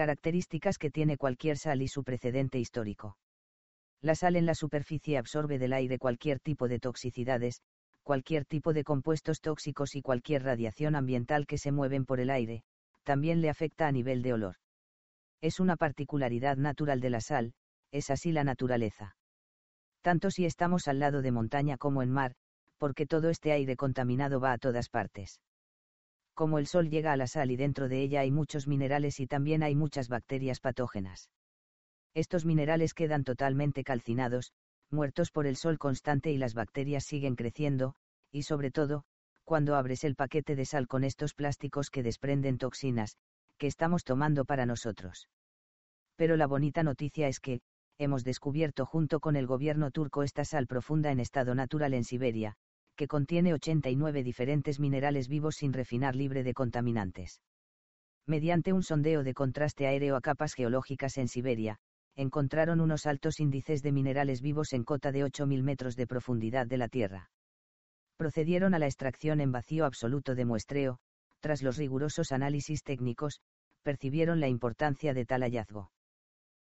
características que tiene cualquier sal y su precedente histórico. La sal en la superficie absorbe del aire cualquier tipo de toxicidades, cualquier tipo de compuestos tóxicos y cualquier radiación ambiental que se mueven por el aire, también le afecta a nivel de olor. Es una particularidad natural de la sal, es así la naturaleza. Tanto si estamos al lado de montaña como en mar, porque todo este aire contaminado va a todas partes. Como el sol llega a la sal y dentro de ella hay muchos minerales y también hay muchas bacterias patógenas. Estos minerales quedan totalmente calcinados, muertos por el sol constante y las bacterias siguen creciendo, y sobre todo, cuando abres el paquete de sal con estos plásticos que desprenden toxinas, que estamos tomando para nosotros. Pero la bonita noticia es que, hemos descubierto junto con el gobierno turco esta sal profunda en estado natural en Siberia, que contiene 89 diferentes minerales vivos sin refinar libre de contaminantes. Mediante un sondeo de contraste aéreo a capas geológicas en Siberia, encontraron unos altos índices de minerales vivos en cota de 8.000 metros de profundidad de la Tierra. Procedieron a la extracción en vacío absoluto de muestreo, tras los rigurosos análisis técnicos, percibieron la importancia de tal hallazgo.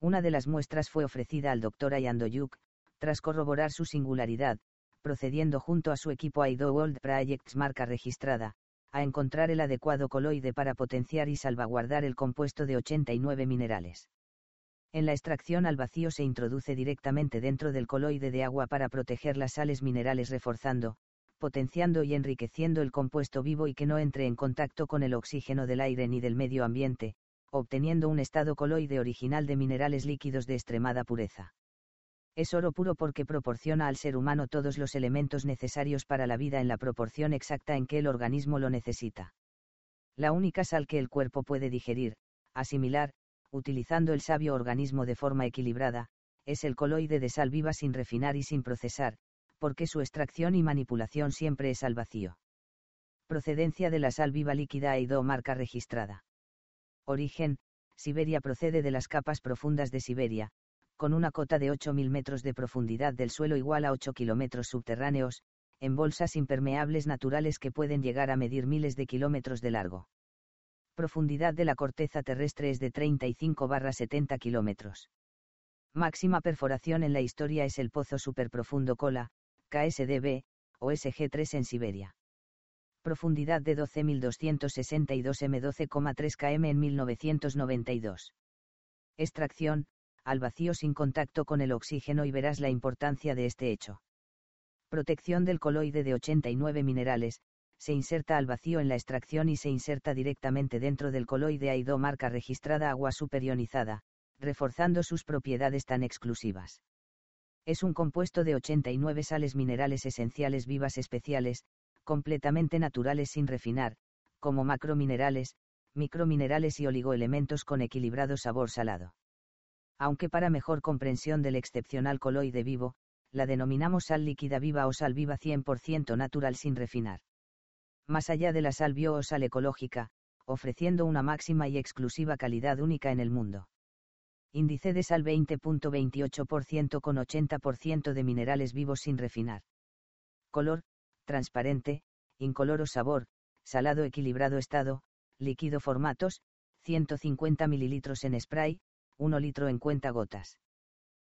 Una de las muestras fue ofrecida al Dr. Ayandoyuk, tras corroborar su singularidad, procediendo junto a su equipo Aido World Projects marca registrada, a encontrar el adecuado coloide para potenciar y salvaguardar el compuesto de 89 minerales. En la extracción al vacío se introduce directamente dentro del coloide de agua para proteger las sales minerales reforzando, potenciando y enriqueciendo el compuesto vivo y que no entre en contacto con el oxígeno del aire ni del medio ambiente, obteniendo un estado coloide original de minerales líquidos de extremada pureza. Es oro puro porque proporciona al ser humano todos los elementos necesarios para la vida en la proporción exacta en que el organismo lo necesita. La única sal que el cuerpo puede digerir, asimilar, utilizando el sabio organismo de forma equilibrada, es el coloide de sal viva sin refinar y sin procesar, porque su extracción y manipulación siempre es al vacío. Procedencia de la sal viva líquida Aido marca registrada. Origen, Siberia procede de las capas profundas de Siberia, con una cota de 8.000 metros de profundidad del suelo igual a 8 kilómetros subterráneos, en bolsas impermeables naturales que pueden llegar a medir miles de kilómetros de largo. Profundidad de la corteza terrestre es de 35-70 kilómetros. Máxima perforación en la historia es el pozo superprofundo Kola, KSDB, o SG3 en Siberia profundidad de 12.262 m 12,3 km en 1992. Extracción, al vacío sin contacto con el oxígeno y verás la importancia de este hecho. Protección del coloide de 89 minerales, se inserta al vacío en la extracción y se inserta directamente dentro del coloide AIDO marca registrada agua superionizada, reforzando sus propiedades tan exclusivas. Es un compuesto de 89 sales minerales esenciales vivas especiales, completamente naturales sin refinar, como macrominerales, microminerales y oligoelementos con equilibrado sabor salado. Aunque para mejor comprensión del excepcional coloide vivo, la denominamos sal líquida viva o sal viva 100% natural sin refinar. Más allá de la sal bio o sal ecológica, ofreciendo una máxima y exclusiva calidad única en el mundo. Índice de sal 20.28% con 80% de minerales vivos sin refinar. Color, transparente, incoloro sabor, salado equilibrado estado, líquido formatos, 150 ml en spray, 1 litro en cuenta gotas.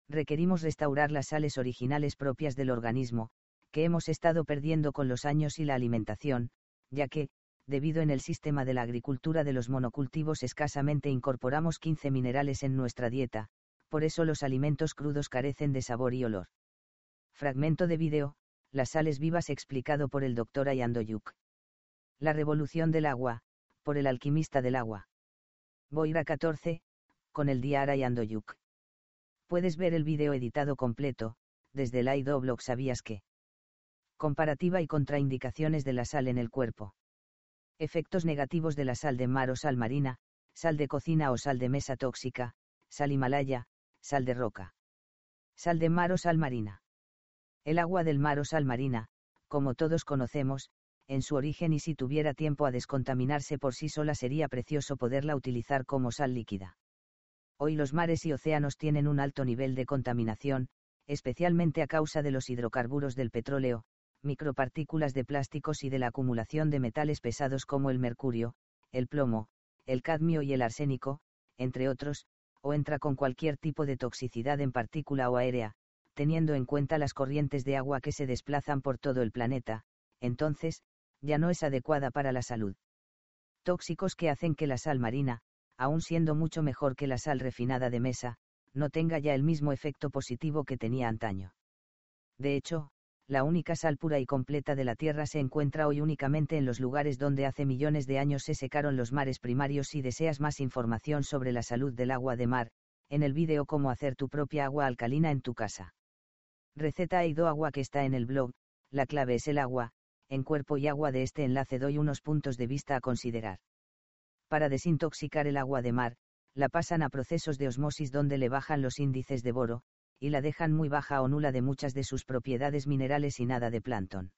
Requerimos restaurar las sales originales propias del organismo, que hemos estado perdiendo con los años y la alimentación, ya que, debido en el sistema de la agricultura de los monocultivos escasamente incorporamos 15 minerales en nuestra dieta, por eso los alimentos crudos carecen de sabor y olor. Fragmento de vídeo, las sales vivas explicado por el Dr. Ayandoyuk. La revolución del agua, por el alquimista del agua. Boira 14, con el Diar Ayandoyuk. Puedes ver el vídeo editado completo, desde el AIDO blog sabías que. Comparativa y contraindicaciones de la sal en el cuerpo. Efectos negativos de la sal de mar o sal marina, sal de cocina o sal de mesa tóxica, sal himalaya, sal de roca. Sal de mar o sal marina. El agua del mar o sal marina, como todos conocemos, en su origen y si tuviera tiempo a descontaminarse por sí sola sería precioso poderla utilizar como sal líquida. Hoy los mares y océanos tienen un alto nivel de contaminación, especialmente a causa de los hidrocarburos del petróleo, micropartículas de plásticos y de la acumulación de metales pesados como el mercurio, el plomo, el cadmio y el arsénico, entre otros, o entra con cualquier tipo de toxicidad en partícula o aérea, teniendo en cuenta las corrientes de agua que se desplazan por todo el planeta, entonces, ya no es adecuada para la salud. Tóxicos que hacen que la sal marina, aun siendo mucho mejor que la sal refinada de mesa, no tenga ya el mismo efecto positivo que tenía antaño. De hecho, la única sal pura y completa de la Tierra se encuentra hoy únicamente en los lugares donde hace millones de años se secaron los mares primarios. Si deseas más información sobre la salud del agua de mar, en el vídeo Cómo hacer tu propia agua alcalina en tu casa. Receta Aido Agua que está en el blog, la clave es el agua, en cuerpo y agua de este enlace doy unos puntos de vista a considerar. Para desintoxicar el agua de mar, la pasan a procesos de osmosis donde le bajan los índices de boro, y la dejan muy baja o nula de muchas de sus propiedades minerales y nada de plancton.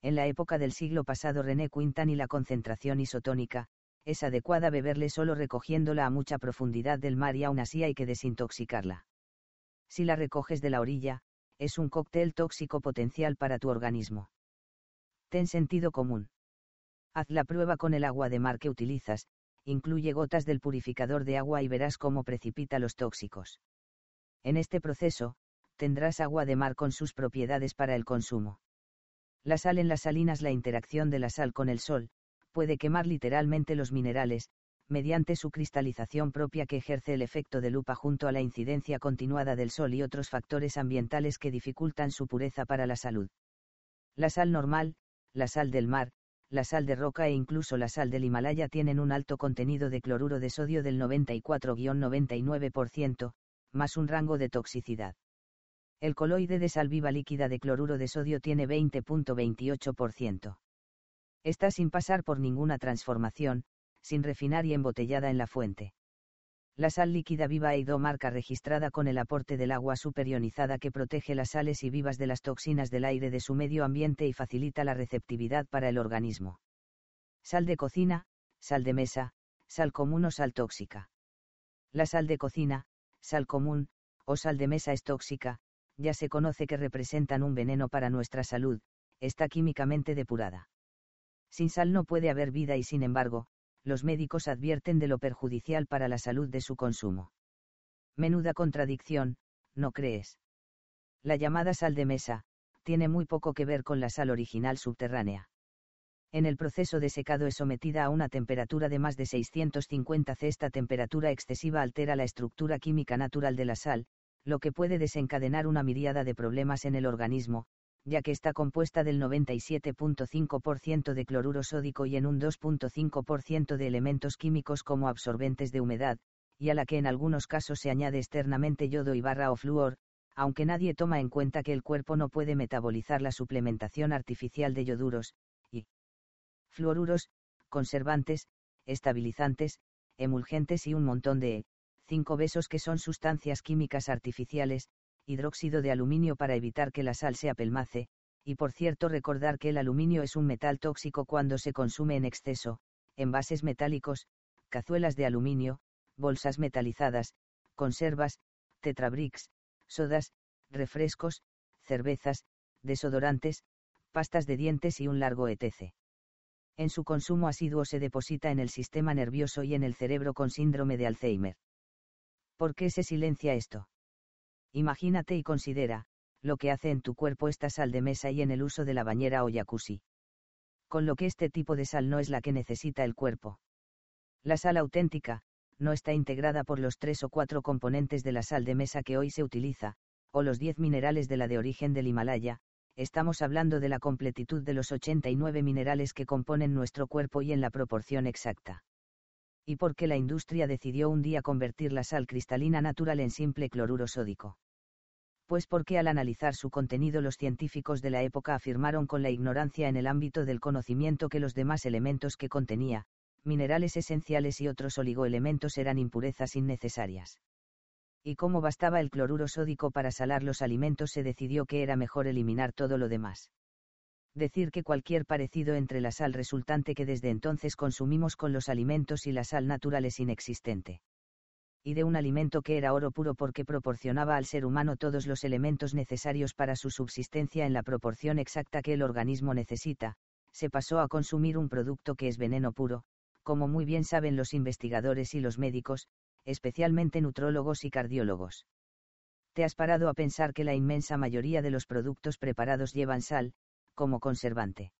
En la época del siglo pasado René Quintan y la concentración isotónica, es adecuada beberle solo recogiéndola a mucha profundidad del mar y aún así hay que desintoxicarla. Si la recoges de la orilla, es un cóctel tóxico potencial para tu organismo. Ten sentido común. Haz la prueba con el agua de mar que utilizas, incluye gotas del purificador de agua y verás cómo precipita los tóxicos. En este proceso, tendrás agua de mar con sus propiedades para el consumo. La sal en las salinas La interacción de la sal con el sol, puede quemar literalmente los minerales, mediante su cristalización propia que ejerce el efecto de lupa junto a la incidencia continuada del sol y otros factores ambientales que dificultan su pureza para la salud. La sal normal, la sal del mar, la sal de roca e incluso la sal del Himalaya tienen un alto contenido de cloruro de sodio del 94-99%, más un rango de toxicidad. El coloide de sal viva líquida de cloruro de sodio tiene 20.28%. Está sin pasar por ninguna transformación, sin refinar y embotellada en la fuente. La sal líquida viva ha ido marca registrada con el aporte del agua superionizada que protege las sales y vivas de las toxinas del aire de su medio ambiente y facilita la receptividad para el organismo. Sal de cocina, sal de mesa, sal común o sal tóxica. La sal de cocina, sal común, o sal de mesa es tóxica, ya se conoce que representan un veneno para nuestra salud, está químicamente depurada. Sin sal no puede haber vida y sin embargo, los médicos advierten de lo perjudicial para la salud de su consumo. Menuda contradicción, ¿no crees? La llamada sal de mesa, tiene muy poco que ver con la sal original subterránea. En el proceso de secado es sometida a una temperatura de más de 650 C. Esta temperatura excesiva altera la estructura química natural de la sal, lo que puede desencadenar una miríada de problemas en el organismo, ya que está compuesta del 97.5% de cloruro sódico y en un 2.5% de elementos químicos como absorbentes de humedad, y a la que en algunos casos se añade externamente yodo y barra o flúor, aunque nadie toma en cuenta que el cuerpo no puede metabolizar la suplementación artificial de yoduros, fluoruros, conservantes, estabilizantes, emulgentes y un montón de 5 besos que son sustancias químicas artificiales, hidróxido de aluminio para evitar que la sal se apelmace, y por cierto recordar que el aluminio es un metal tóxico cuando se consume en exceso, envases metálicos, cazuelas de aluminio, bolsas metalizadas, conservas, tetrabricks, sodas, refrescos, cervezas, desodorantes, pastas de dientes y un largo etc en su consumo asiduo se deposita en el sistema nervioso y en el cerebro con síndrome de Alzheimer. ¿Por qué se silencia esto? Imagínate y considera, lo que hace en tu cuerpo esta sal de mesa y en el uso de la bañera o jacuzzi. Con lo que este tipo de sal no es la que necesita el cuerpo. La sal auténtica, no está integrada por los tres o cuatro componentes de la sal de mesa que hoy se utiliza, o los diez minerales de la de origen del Himalaya, estamos hablando de la completitud de los 89 minerales que componen nuestro cuerpo y en la proporción exacta. Y por qué la industria decidió un día convertir la sal cristalina natural en simple cloruro sódico. Pues porque al analizar su contenido los científicos de la época afirmaron con la ignorancia en el ámbito del conocimiento que los demás elementos que contenía, minerales esenciales y otros oligoelementos eran impurezas innecesarias y como bastaba el cloruro sódico para salar los alimentos se decidió que era mejor eliminar todo lo demás. Decir que cualquier parecido entre la sal resultante que desde entonces consumimos con los alimentos y la sal natural es inexistente. Y de un alimento que era oro puro porque proporcionaba al ser humano todos los elementos necesarios para su subsistencia en la proporción exacta que el organismo necesita, se pasó a consumir un producto que es veneno puro, como muy bien saben los investigadores y los médicos, especialmente nutrólogos y cardiólogos. ¿Te has parado a pensar que la inmensa mayoría de los productos preparados llevan sal, como conservante?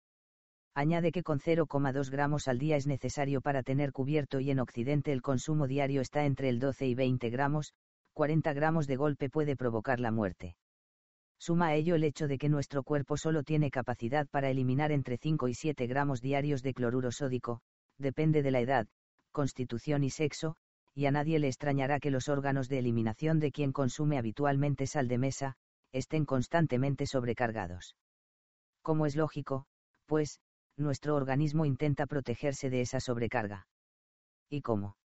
Añade que con 0,2 gramos al día es necesario para tener cubierto y en Occidente el consumo diario está entre el 12 y 20 gramos, 40 gramos de golpe puede provocar la muerte. Suma a ello el hecho de que nuestro cuerpo solo tiene capacidad para eliminar entre 5 y 7 gramos diarios de cloruro sódico, depende de la edad, constitución y sexo, y a nadie le extrañará que los órganos de eliminación de quien consume habitualmente sal de mesa, estén constantemente sobrecargados. Como es lógico, pues, nuestro organismo intenta protegerse de esa sobrecarga. ¿Y cómo?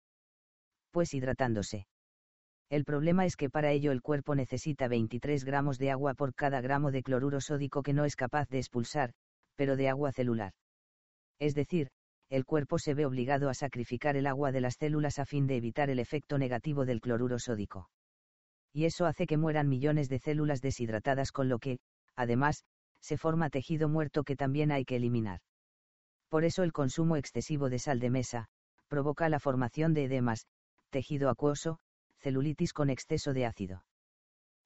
Pues hidratándose. El problema es que para ello el cuerpo necesita 23 gramos de agua por cada gramo de cloruro sódico que no es capaz de expulsar, pero de agua celular. Es decir, el cuerpo se ve obligado a sacrificar el agua de las células a fin de evitar el efecto negativo del cloruro sódico. Y eso hace que mueran millones de células deshidratadas con lo que, además, se forma tejido muerto que también hay que eliminar. Por eso el consumo excesivo de sal de mesa, provoca la formación de edemas, tejido acuoso, celulitis con exceso de ácido.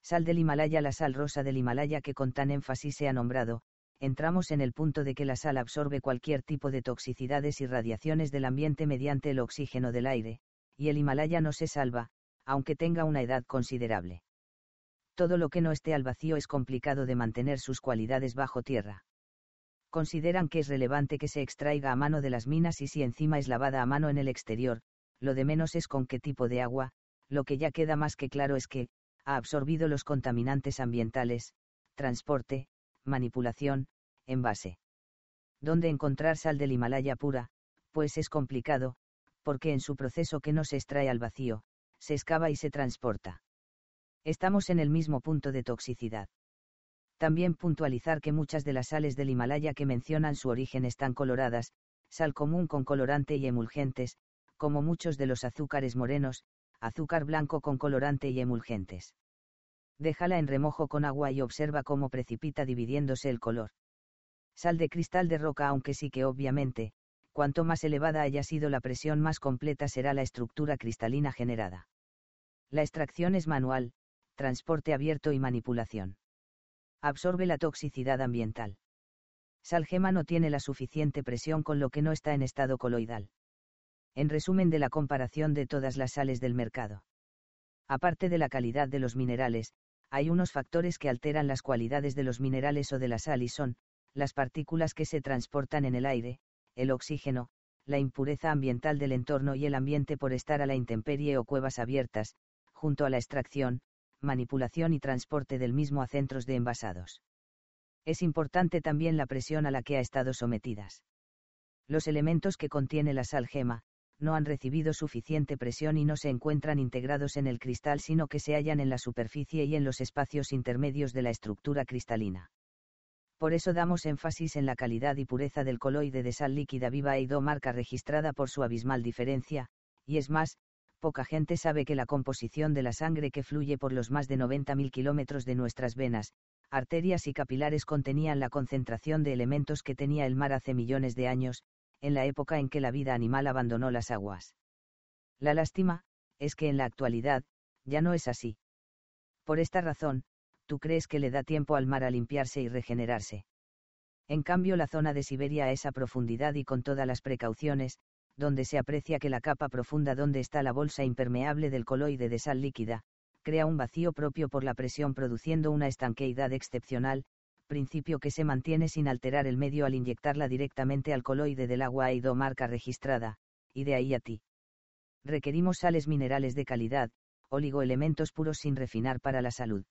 Sal del Himalaya La sal rosa del Himalaya que con tan énfasis se ha nombrado, entramos en el punto de que la sal absorbe cualquier tipo de toxicidades y radiaciones del ambiente mediante el oxígeno del aire, y el Himalaya no se salva, aunque tenga una edad considerable. Todo lo que no esté al vacío es complicado de mantener sus cualidades bajo tierra. Consideran que es relevante que se extraiga a mano de las minas y si encima es lavada a mano en el exterior, lo de menos es con qué tipo de agua, lo que ya queda más que claro es que, ha absorbido los contaminantes ambientales, transporte, manipulación, envase. ¿Dónde encontrar sal del Himalaya pura? Pues es complicado, porque en su proceso que no se extrae al vacío, se excava y se transporta. Estamos en el mismo punto de toxicidad. También puntualizar que muchas de las sales del Himalaya que mencionan su origen están coloradas, sal común con colorante y emulgentes, como muchos de los azúcares morenos, azúcar blanco con colorante y emulgentes. Déjala en remojo con agua y observa cómo precipita dividiéndose el color. Sal de cristal de roca aunque sí que obviamente, cuanto más elevada haya sido la presión más completa será la estructura cristalina generada. La extracción es manual, transporte abierto y manipulación. Absorbe la toxicidad ambiental. Sal gema no tiene la suficiente presión con lo que no está en estado coloidal en resumen de la comparación de todas las sales del mercado. Aparte de la calidad de los minerales, hay unos factores que alteran las cualidades de los minerales o de la sal y son, las partículas que se transportan en el aire, el oxígeno, la impureza ambiental del entorno y el ambiente por estar a la intemperie o cuevas abiertas, junto a la extracción, manipulación y transporte del mismo a centros de envasados. Es importante también la presión a la que ha estado sometidas. Los elementos que contiene la sal gema, no han recibido suficiente presión y no se encuentran integrados en el cristal sino que se hallan en la superficie y en los espacios intermedios de la estructura cristalina. Por eso damos énfasis en la calidad y pureza del coloide de sal líquida viva Eido marca registrada por su abismal diferencia, y es más, poca gente sabe que la composición de la sangre que fluye por los más de 90.000 kilómetros de nuestras venas, arterias y capilares contenían la concentración de elementos que tenía el mar hace millones de años, en la época en que la vida animal abandonó las aguas. La lástima, es que en la actualidad, ya no es así. Por esta razón, tú crees que le da tiempo al mar a limpiarse y regenerarse. En cambio, la zona de Siberia a esa profundidad y con todas las precauciones, donde se aprecia que la capa profunda donde está la bolsa impermeable del coloide de sal líquida, crea un vacío propio por la presión produciendo una estanqueidad excepcional, principio que se mantiene sin alterar el medio al inyectarla directamente al coloide del agua ido marca registrada, y de ahí a ti. Requerimos sales minerales de calidad, oligoelementos puros sin refinar para la salud.